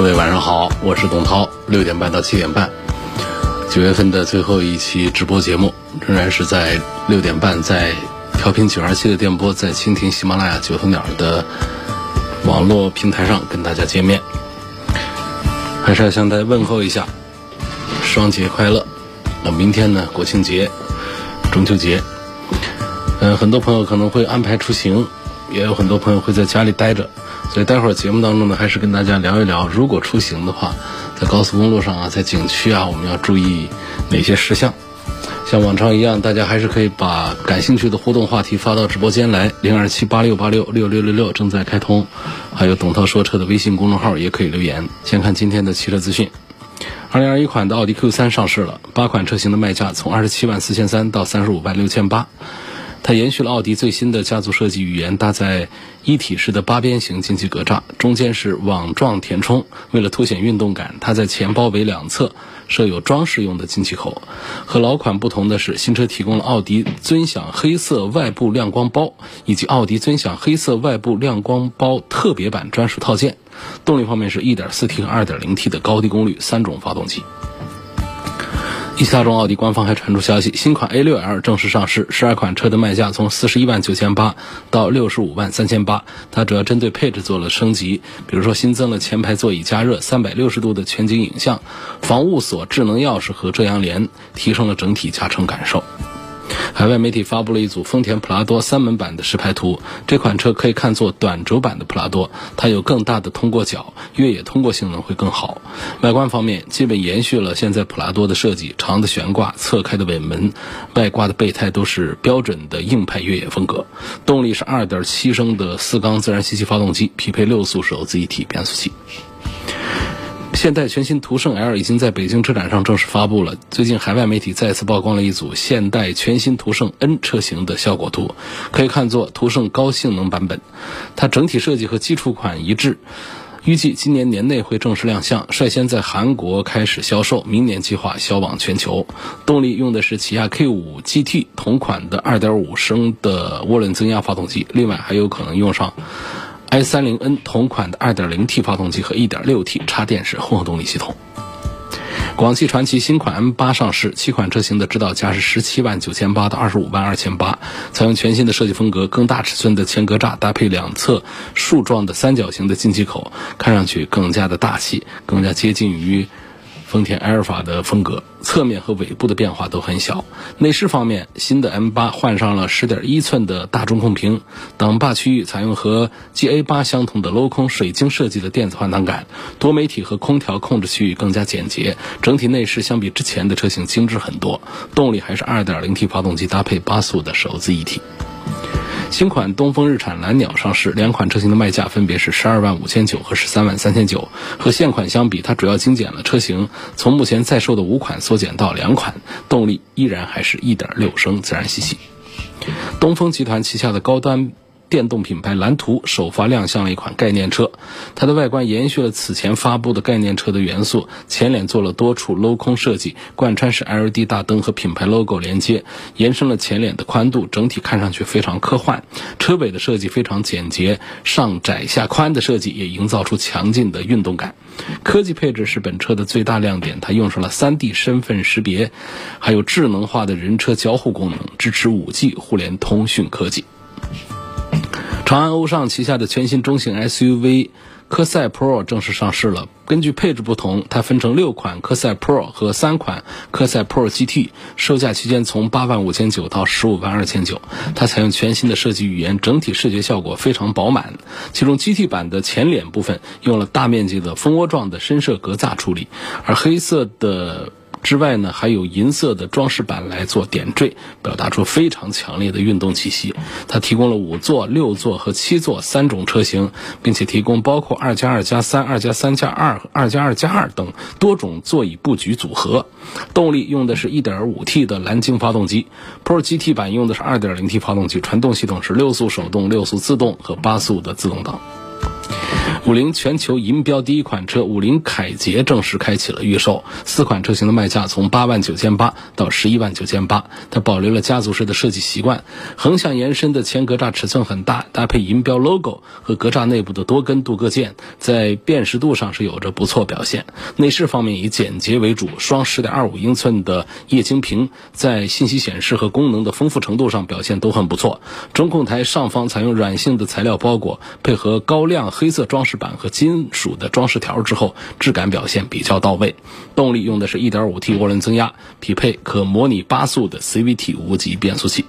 各位晚上好，我是董涛，六点半到七点半，九月份的最后一期直播节目，仍然是在六点半，在调频九二七的电波，在蜻蜓、喜马拉雅、九头鸟的网络平台上跟大家见面，还是要向大家问候一下，双节快乐。那明天呢，国庆节、中秋节，嗯，很多朋友可能会安排出行，也有很多朋友会在家里待着。所以待会儿节目当中呢，还是跟大家聊一聊，如果出行的话，在高速公路上啊，在景区啊，我们要注意哪些事项？像往常一样，大家还是可以把感兴趣的互动话题发到直播间来，零二七八六八六六六六六正在开通，还有董涛说车的微信公众号也可以留言。先看今天的汽车资讯，二零二一款的奥迪 Q 三上市了，八款车型的卖价从二十七万四千三到三十五万六千八。它延续了奥迪最新的家族设计语言，搭载一体式的八边形进气格栅，中间是网状填充。为了凸显运动感，它在前包围两侧设有装饰用的进气口。和老款不同的是，新车提供了奥迪尊享黑色外部亮光包以及奥迪尊享黑色外部亮光包特别版专属套件。动力方面是 1.4T 和 2.0T 的高低功率三种发动机。一汽大众奥迪官方还传出消息，新款 A6L 正式上市，十二款车的卖价从四十一万九千八到六十五万三千八。它主要针对配置做了升级，比如说新增了前排座椅加热、三百六十度的全景影像、防雾锁、智能钥匙和遮阳帘，提升了整体驾乘感受。海外媒体发布了一组丰田普拉多三门版的实拍图，这款车可以看作短轴版的普拉多，它有更大的通过角，越野通过性能会更好。外观方面，基本延续了现在普拉多的设计，长的悬挂、侧开的尾门、外挂的备胎都是标准的硬派越野风格。动力是2.7升的四缸自然吸气发动机，匹配六速手自一体变速器。现代全新途胜 L 已经在北京车展上正式发布了。最近海外媒体再次曝光了一组现代全新途胜 N 车型的效果图，可以看作途胜高性能版本。它整体设计和基础款一致，预计今年年内会正式亮相，率先在韩国开始销售，明年计划销往全球。动力用的是起亚 K5 GT 同款的2.5升的涡轮增压发动机，另外还有可能用上。I30n 同款的 2.0T 发动机和 1.6T 插电式混合动力系统。广汽传祺新款 M8 上市，七款车型的指导价是十七万九千八到二十五万二千八，采用全新的设计风格，更大尺寸的前格栅搭配两侧竖状的三角形的进气口，看上去更加的大气，更加接近于。丰田埃尔法的风格，侧面和尾部的变化都很小。内饰方面，新的 M8 换上了10.1寸的大中控屏，挡把区域采用和 GA8 相同的镂空水晶设计的电子换挡杆，多媒体和空调控制区域更加简洁。整体内饰相比之前的车型精致很多。动力还是 2.0T 发动机搭配八速的手自一体。新款东风日产蓝鸟上市，两款车型的卖价分别是十二万五千九和十三万三千九。和现款相比，它主要精简了车型，从目前在售的五款缩减到两款，动力依然还是一点六升自然吸气。东风集团旗下的高端。电动品牌蓝图首发亮相了一款概念车，它的外观延续了此前发布的概念车的元素，前脸做了多处镂空设计，贯穿式 LED 大灯和品牌 logo 连接，延伸了前脸的宽度，整体看上去非常科幻。车尾的设计非常简洁，上窄下宽的设计也营造出强劲的运动感。科技配置是本车的最大亮点，它用上了 3D 身份识别，还有智能化的人车交互功能，支持 5G 互联通讯科技。长安欧尚旗下的全新中型 SUV 科赛 Pro 正式上市了。根据配置不同，它分成六款科赛 Pro 和三款科赛 Pro GT，售价区间从八万五千九到十五万二千九。它采用全新的设计语言，整体视觉效果非常饱满。其中 GT 版的前脸部分用了大面积的蜂窝状的深色格栅处理，而黑色的。之外呢，还有银色的装饰板来做点缀，表达出非常强烈的运动气息。它提供了五座、六座和七座三种车型，并且提供包括二加二加三、二加三加二二加二加二等多种座椅布局组合。动力用的是 1.5T 的蓝鲸发动机，Pro GT 版用的是 2.0T 发动机，传动系统是六速手动、六速自动和八速的自动挡。五菱全球银标第一款车五菱凯捷正式开启了预售，四款车型的卖价从八万九千八到十一万九千八。它保留了家族式的设计习惯，横向延伸的前格栅尺寸很大，搭配银标 logo 和格栅内部的多根镀铬件，在辨识度上是有着不错表现。内饰方面以简洁为主，双十点二五英寸的液晶屏在信息显示和功能的丰富程度上表现都很不错。中控台上方采用软性的材料包裹，配合高亮黑色装饰。饰板和金属的装饰条之后，质感表现比较到位。动力用的是 1.5T 涡轮增压，匹配可模拟八速的 CVT 无级变速器。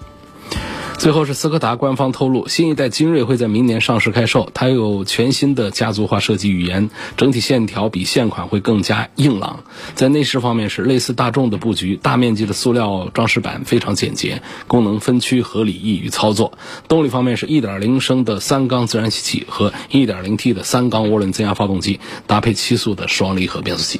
最后是斯柯达官方透露，新一代精锐会在明年上市开售。它有全新的家族化设计语言，整体线条比现款会更加硬朗。在内饰方面是类似大众的布局，大面积的塑料装饰板非常简洁，功能分区合理，易于操作。动力方面是1.0升的三缸自然吸气和 1.0T 的三缸涡轮增压发动机，搭配七速的双离合变速器。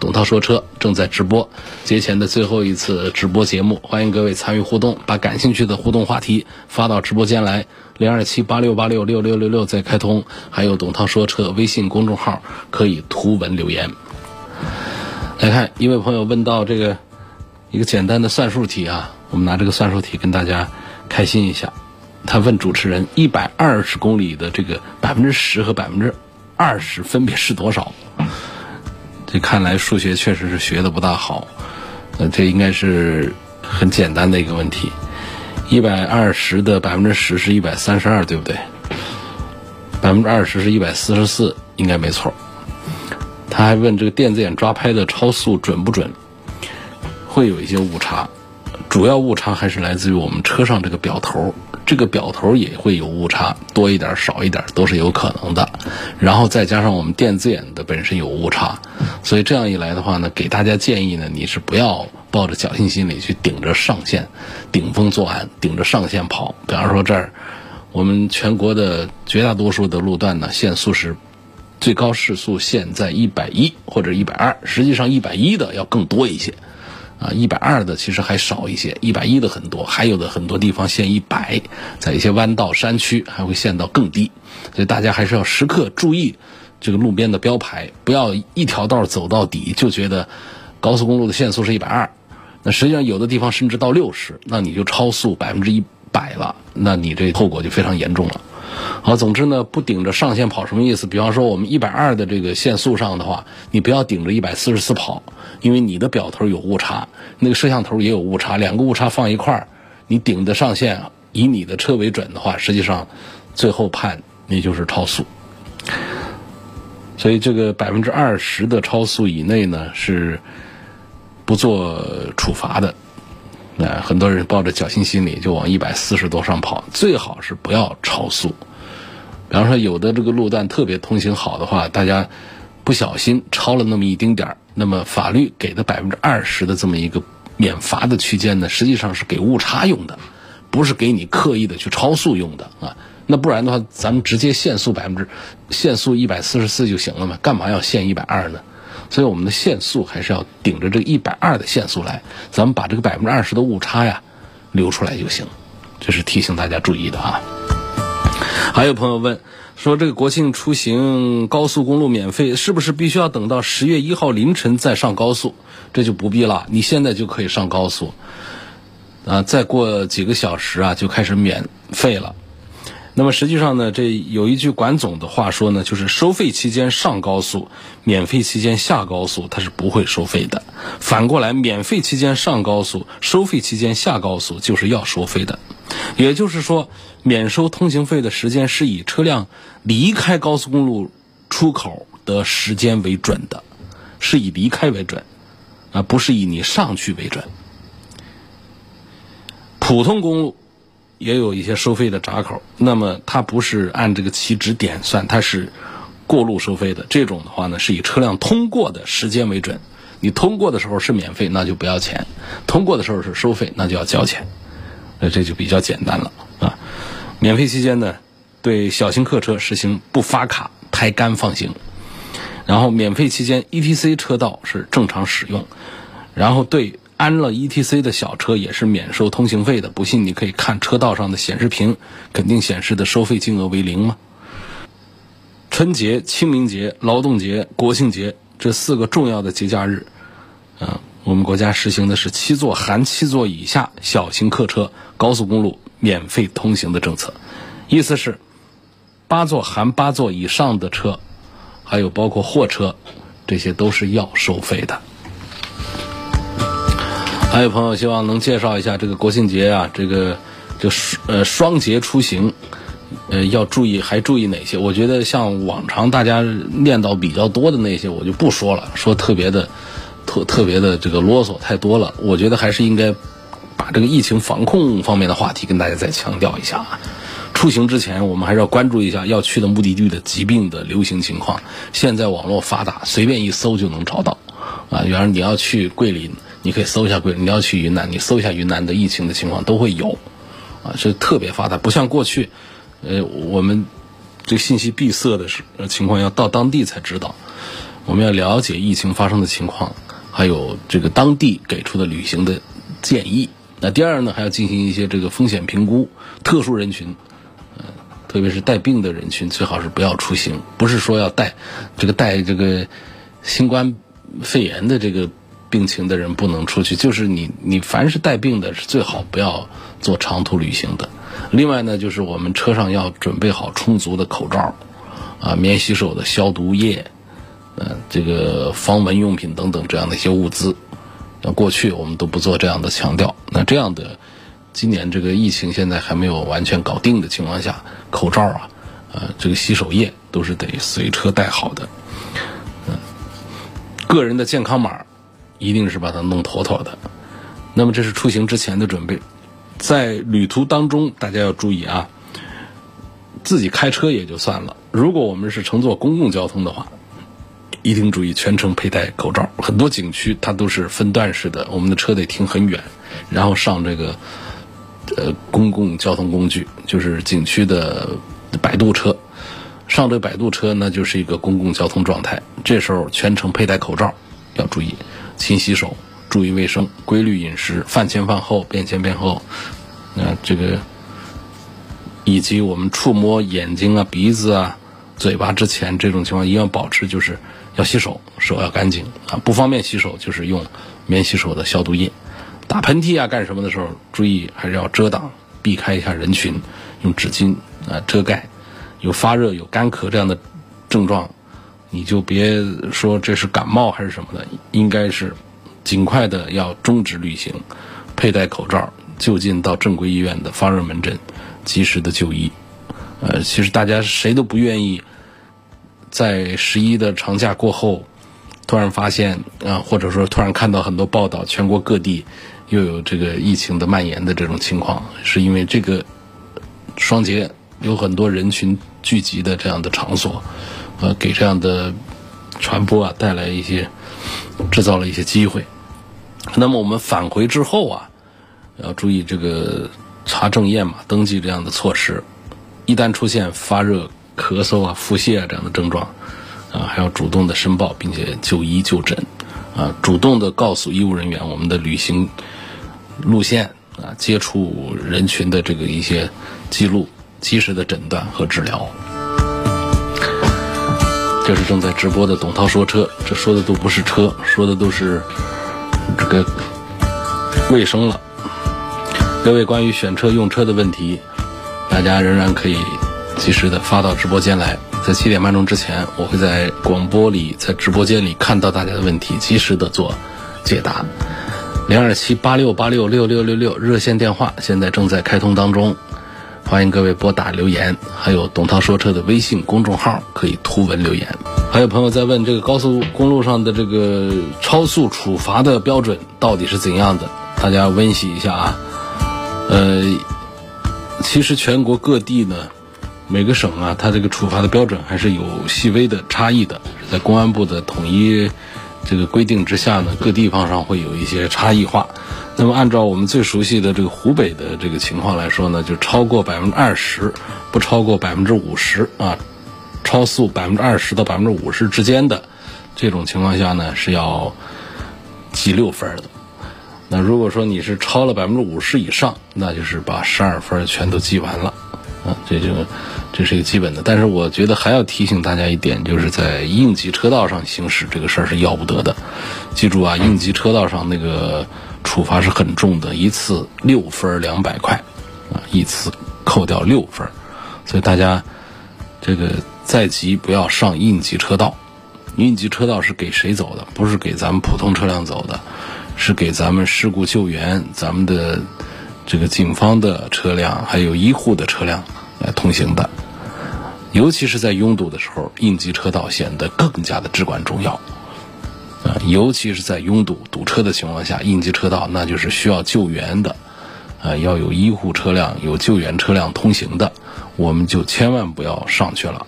董涛说车正在直播，节前的最后一次直播节目，欢迎各位参与互动，把感兴趣的互动话题发到直播间来，零二七八六八六六六六六再开通，还有董涛说车微信公众号可以图文留言。来看一位朋友问到这个一个简单的算术题啊，我们拿这个算术题跟大家开心一下。他问主持人，一百二十公里的这个百分之十和百分之二十分别是多少？这看来数学确实是学的不大好，呃，这应该是很简单的一个问题。一百二十的百分之十是一百三十二，对不对？百分之二十是一百四十四，应该没错。他还问这个电子眼抓拍的超速准不准？会有一些误差，主要误差还是来自于我们车上这个表头。这个表头也会有误差，多一点少一点都是有可能的。然后再加上我们电子眼的本身有误差，所以这样一来的话呢，给大家建议呢，你是不要抱着侥幸心理去顶着上限、顶风作案、顶着上限跑。比方说这儿，我们全国的绝大多数的路段呢，限速是最高时速限在一百一或者一百二，实际上一百一的要更多一些。啊，一百二的其实还少一些，一百一的很多，还有的很多地方限一百，在一些弯道山区还会限到更低，所以大家还是要时刻注意这个路边的标牌，不要一条道走到底就觉得高速公路的限速是一百二，那实际上有的地方甚至到六十，那你就超速百分之一百了，那你这后果就非常严重了。好，总之呢，不顶着上限跑什么意思？比方说我们一百二的这个限速上的话，你不要顶着一百四十四跑。因为你的表头有误差，那个摄像头也有误差，两个误差放一块儿，你顶的上限以你的车为准的话，实际上最后判你就是超速。所以这个百分之二十的超速以内呢是不做处罚的。那很多人抱着侥幸心理就往一百四十多上跑，最好是不要超速。比方说有的这个路段特别通行好的话，大家不小心超了那么一丁点儿。那么法律给的百分之二十的这么一个免罚的区间呢，实际上是给误差用的，不是给你刻意的去超速用的啊。那不然的话，咱们直接限速百分之限速一百四十四就行了嘛，干嘛要限一百二呢？所以我们的限速还是要顶着这一百二的限速来，咱们把这个百分之二十的误差呀留出来就行。这是提醒大家注意的啊。还有朋友问。说这个国庆出行高速公路免费，是不是必须要等到十月一号凌晨再上高速？这就不必了，你现在就可以上高速，啊，再过几个小时啊就开始免费了。那么实际上呢，这有一句管总的话说呢，就是收费期间上高速，免费期间下高速它是不会收费的。反过来，免费期间上高速，收费期间下高速就是要收费的。也就是说，免收通行费的时间是以车辆离开高速公路出口的时间为准的，是以离开为准，啊，不是以你上去为准。普通公路也有一些收费的闸口，那么它不是按这个起止点算，它是过路收费的。这种的话呢，是以车辆通过的时间为准。你通过的时候是免费，那就不要钱；通过的时候是收费，那就要交钱。那这就比较简单了啊。免费期间呢，对小型客车实行不发卡、抬杆放行。然后免费期间，ETC 车道是正常使用。然后对安了 ETC 的小车也是免收通行费的。不信你可以看车道上的显示屏，肯定显示的收费金额为零吗？春节、清明节、劳动节、国庆节这四个重要的节假日，啊，我们国家实行的是七座含七座以下小型客车高速公路免费通行的政策。意思是，八座含八座以上的车，还有包括货车，这些都是要收费的。还有朋友希望能介绍一下这个国庆节啊，这个就呃双节出行。呃，要注意，还注意哪些？我觉得像往常大家念叨比较多的那些，我就不说了，说特别的特特别的这个啰嗦太多了。我觉得还是应该把这个疫情防控方面的话题跟大家再强调一下啊。出行之前，我们还是要关注一下要去的目的地的疾病的流行情况。现在网络发达，随便一搜就能找到啊。比方你要去桂林，你可以搜一下贵；你要去云南，你搜一下云南的疫情的情况都会有啊，这特别发达，不像过去。呃，我们这信息闭塞的时情况，要到当地才知道。我们要了解疫情发生的情况，还有这个当地给出的旅行的建议。那第二呢，还要进行一些这个风险评估，特殊人群，呃，特别是带病的人群，最好是不要出行。不是说要带这个带这个新冠肺炎的这个病情的人不能出去，就是你你凡是带病的，是最好不要做长途旅行的。另外呢，就是我们车上要准备好充足的口罩，啊，免洗手的消毒液，呃，这个防蚊用品等等这样的一些物资。那过去我们都不做这样的强调。那这样的，今年这个疫情现在还没有完全搞定的情况下，口罩啊，呃，这个洗手液都是得随车带好的。嗯，个人的健康码一定是把它弄妥妥的。那么这是出行之前的准备。在旅途当中，大家要注意啊，自己开车也就算了，如果我们是乘坐公共交通的话，一定注意全程佩戴口罩。很多景区它都是分段式的，我们的车得停很远，然后上这个呃公共交通工具，就是景区的摆渡车，上这摆渡车那就是一个公共交通状态。这时候全程佩戴口罩，要注意勤洗手。注意卫生，规律饮食，饭前饭后，便前便后。那这个以及我们触摸眼睛啊、鼻子啊、嘴巴之前，这种情况一定要保持，就是要洗手，手要干净啊。不方便洗手，就是用免洗手的消毒液。打喷嚏啊，干什么的时候，注意还是要遮挡，避开一下人群，用纸巾啊遮盖。有发热、有干咳这样的症状，你就别说这是感冒还是什么的，应该是。尽快的要终止旅行，佩戴口罩，就近到正规医院的发热门诊，及时的就医。呃，其实大家谁都不愿意在十一的长假过后，突然发现啊，或者说突然看到很多报道，全国各地又有这个疫情的蔓延的这种情况，是因为这个双节有很多人群聚集的这样的场所，呃，给这样的传播啊带来一些。制造了一些机会。那么我们返回之后啊，要注意这个查证验码、登记这样的措施。一旦出现发热、咳嗽啊、腹泻啊这样的症状，啊，还要主动的申报，并且就医就诊，啊，主动的告诉医务人员我们的旅行路线啊、接触人群的这个一些记录，及时的诊断和治疗。这是正在直播的董涛说车，这说的都不是车，说的都是这个卫生了。各位关于选车用车的问题，大家仍然可以及时的发到直播间来。在七点半钟之前，我会在广播里、在直播间里看到大家的问题，及时的做解答。零二七八六八六六六六六热线电话现在正在开通当中。欢迎各位拨打留言，还有董涛说车的微信公众号可以图文留言。还有朋友在问这个高速公路上的这个超速处罚的标准到底是怎样的？大家温习一下啊。呃，其实全国各地呢，每个省啊，它这个处罚的标准还是有细微的差异的，在公安部的统一这个规定之下呢，各地方上会有一些差异化。那么按照我们最熟悉的这个湖北的这个情况来说呢，就超过百分之二十，不超过百分之五十啊，超速百分之二十到百分之五十之间的这种情况下呢，是要记六分的。那如果说你是超了百分之五十以上，那就是把十二分全都记完了啊，这就这是一个基本的。但是我觉得还要提醒大家一点，就是在应急车道上行驶这个事儿是要不得的。记住啊，应急车道上那个。处罚是很重的，一次六分两百块，啊，一次扣掉六分，所以大家这个再急不要上应急车道。应急车道是给谁走的？不是给咱们普通车辆走的，是给咱们事故救援、咱们的这个警方的车辆还有医护的车辆来通行的。尤其是在拥堵的时候，应急车道显得更加的至关重要。尤其是在拥堵堵车的情况下，应急车道那就是需要救援的，啊，要有医护车辆、有救援车辆通行的，我们就千万不要上去了。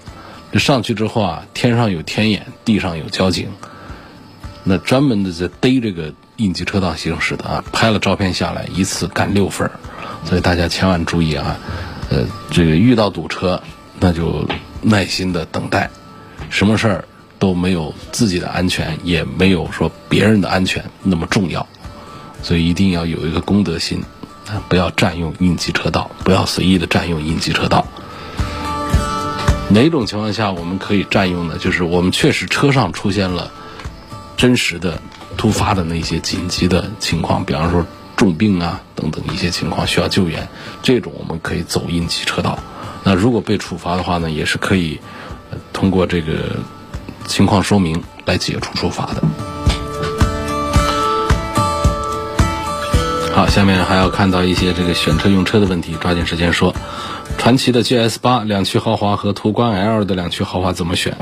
这上去之后啊，天上有天眼，地上有交警，那专门的在逮这个应急车道行驶的啊，拍了照片下来，一次干六分所以大家千万注意啊，呃，这个遇到堵车，那就耐心的等待，什么事儿？都没有自己的安全，也没有说别人的安全那么重要，所以一定要有一个公德心，啊，不要占用应急车道，不要随意的占用应急车道。哪种情况下我们可以占用呢？就是我们确实车上出现了真实的、突发的那些紧急的情况，比方说重病啊等等一些情况需要救援，这种我们可以走应急车道。那如果被处罚的话呢，也是可以通过这个。情况说明来解除处罚的。好，下面还要看到一些这个选车用车的问题，抓紧时间说。传祺的 GS 八两驱豪华和途观 L 的两驱豪华怎么选？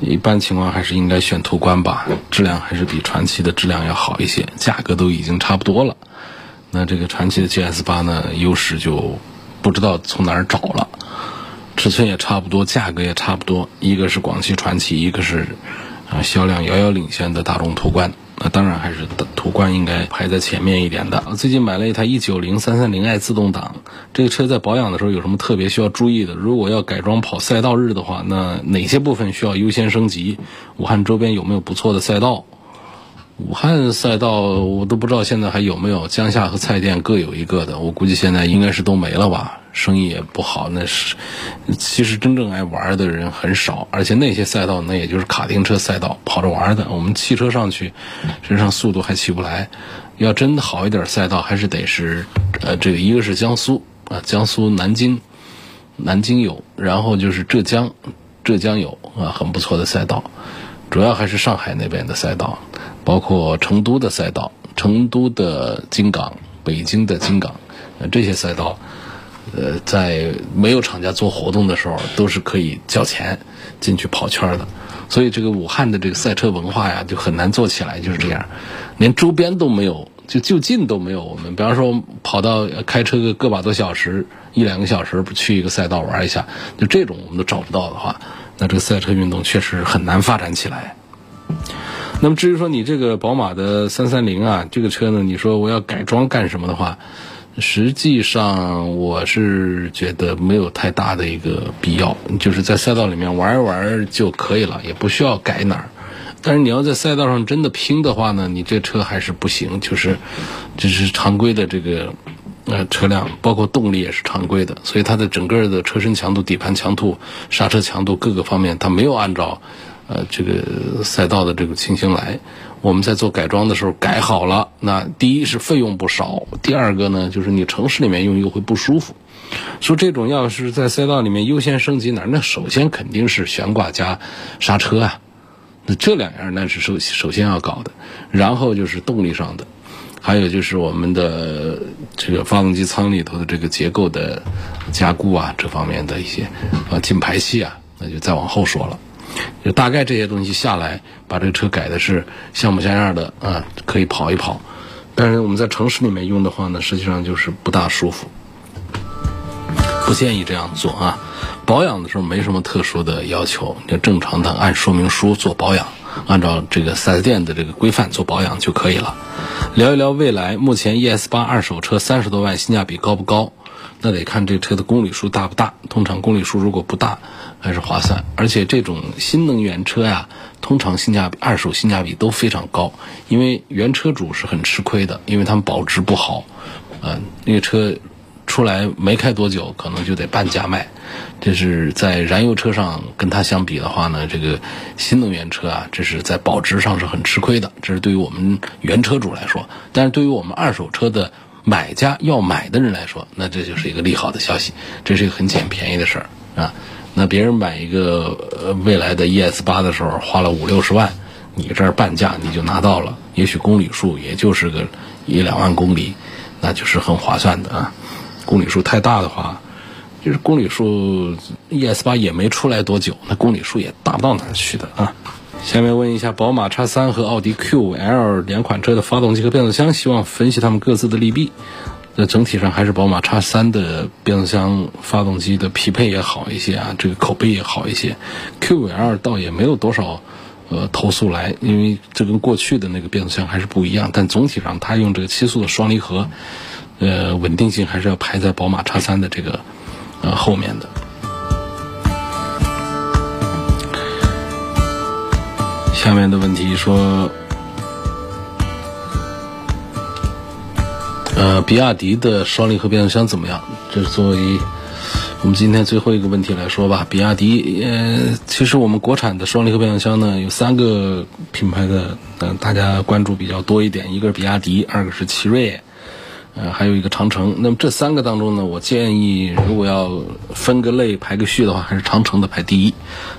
一般情况还是应该选途观吧，质量还是比传祺的质量要好一些，价格都已经差不多了。那这个传祺的 GS 八呢，优势就不知道从哪儿找了。尺寸也差不多，价格也差不多。一个是广汽传祺，一个是啊销量遥遥领先的大众途观。那当然还是途观应该排在前面一点的。最近买了一台一九零三三零 i 自动挡，这个车在保养的时候有什么特别需要注意的？如果要改装跑赛道日的话，那哪些部分需要优先升级？武汉周边有没有不错的赛道？武汉赛道我都不知道现在还有没有，江夏和蔡甸各有一个的，我估计现在应该是都没了吧。生意也不好，那是其实真正爱玩的人很少，而且那些赛道那也就是卡丁车赛道跑着玩的。我们汽车上去，实际上速度还起不来。要真好一点赛道，还是得是呃，这个一个是江苏啊，江苏南京，南京有，然后就是浙江，浙江有啊，很不错的赛道。主要还是上海那边的赛道，包括成都的赛道，成都的金港，北京的金港，这些赛道。呃，在没有厂家做活动的时候，都是可以交钱进去跑圈的。所以这个武汉的这个赛车文化呀，就很难做起来，就是这样，连周边都没有，就就近都没有。我们比方说跑到开车个个把多小时，一两个小时不去一个赛道玩一下，就这种我们都找不到的话，那这个赛车运动确实很难发展起来。那么至于说你这个宝马的三三零啊，这个车呢，你说我要改装干什么的话？实际上，我是觉得没有太大的一个必要，就是在赛道里面玩一玩就可以了，也不需要改哪儿。但是你要在赛道上真的拼的话呢，你这车还是不行，就是就是常规的这个呃车辆，包括动力也是常规的，所以它的整个的车身强度、底盘强度、刹车强度各个方面，它没有按照呃这个赛道的这个情形来。我们在做改装的时候改好了，那第一是费用不少，第二个呢就是你城市里面用又会不舒服。说这种要是在赛道里面优先升级哪？那首先肯定是悬挂加刹车啊，那这两样那是首首先要搞的，然后就是动力上的，还有就是我们的这个发动机舱里头的这个结构的加固啊，这方面的一些啊进排气啊，那就再往后说了。就大概这些东西下来，把这个车改的是像模像样的啊，可以跑一跑。但是我们在城市里面用的话呢，实际上就是不大舒服，不建议这样做啊。保养的时候没什么特殊的要求，就正常的按说明书做保养按照这个 4S 店的这个规范做保养就可以了。聊一聊未来，目前 ES 八二手车三十多万，性价比高不高？那得看这车的公里数大不大。通常公里数如果不大，还是划算。而且这种新能源车呀，通常性价比、二手性价比都非常高，因为原车主是很吃亏的，因为他们保值不好，嗯，那个车。出来没开多久，可能就得半价卖。这是在燃油车上跟它相比的话呢，这个新能源车啊，这是在保值上是很吃亏的。这是对于我们原车主来说，但是对于我们二手车的买家要买的人来说，那这就是一个利好的消息。这是一个很捡便宜的事儿啊。那别人买一个呃未来的 ES 八的时候花了五六十万，你这儿半价你就拿到了，也许公里数也就是个一两万公里，那就是很划算的啊。公里数太大的话，就是公里数 ES 八也没出来多久，那公里数也大不到哪去的啊。下面问一下宝马 X3 和奥迪 Q5L 两款车的发动机和变速箱，希望分析它们各自的利弊。那整体上还是宝马 X3 的变速箱、发动机的匹配也好一些啊，这个口碑也好一些。Q5L 倒也没有多少呃投诉来，因为这跟过去的那个变速箱还是不一样。但总体上，它用这个七速的双离合。呃，稳定性还是要排在宝马叉三的这个呃后面的。下面的问题说，呃，比亚迪的双离合变速箱怎么样？这是作为我们今天最后一个问题来说吧。比亚迪，呃，其实我们国产的双离合变速箱呢，有三个品牌的，嗯，大家关注比较多一点，一个是比亚迪，二个是奇瑞。呃，还有一个长城。那么这三个当中呢，我建议如果要分个类排个序的话，还是长城的排第一。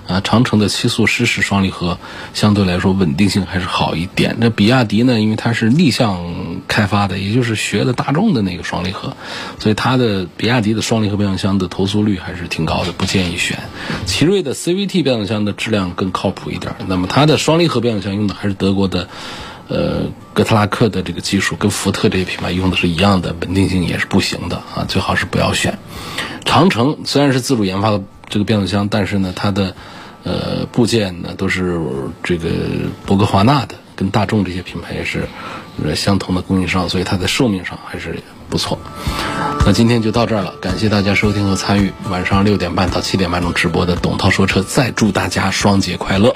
啊，长城的七速湿式双离合相对来说稳定性还是好一点。那比亚迪呢，因为它是逆向开发的，也就是学的大众的那个双离合，所以它的比亚迪的双离合变速箱的投诉率还是挺高的，不建议选。奇瑞的 CVT 变速箱的质量更靠谱一点。那么它的双离合变速箱用的还是德国的。呃，哥特拉克的这个技术跟福特这些品牌用的是一样的，稳定性也是不行的啊，最好是不要选。长城虽然是自主研发的这个变速箱，但是呢，它的呃部件呢都是这个博格华纳的，跟大众这些品牌也是相同的供应商，所以它的寿命上还是不错。那今天就到这儿了，感谢大家收听和参与晚上六点半到七点半钟直播的董涛说车，再祝大家双节快乐。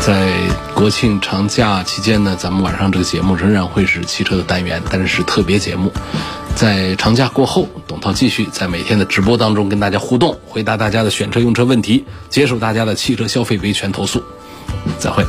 在国庆长假期间呢，咱们晚上这个节目仍然会是汽车的单元，但是是特别节目。在长假过后，董涛继续在每天的直播当中跟大家互动，回答大家的选车用车问题，接受大家的汽车消费维权投诉。再会。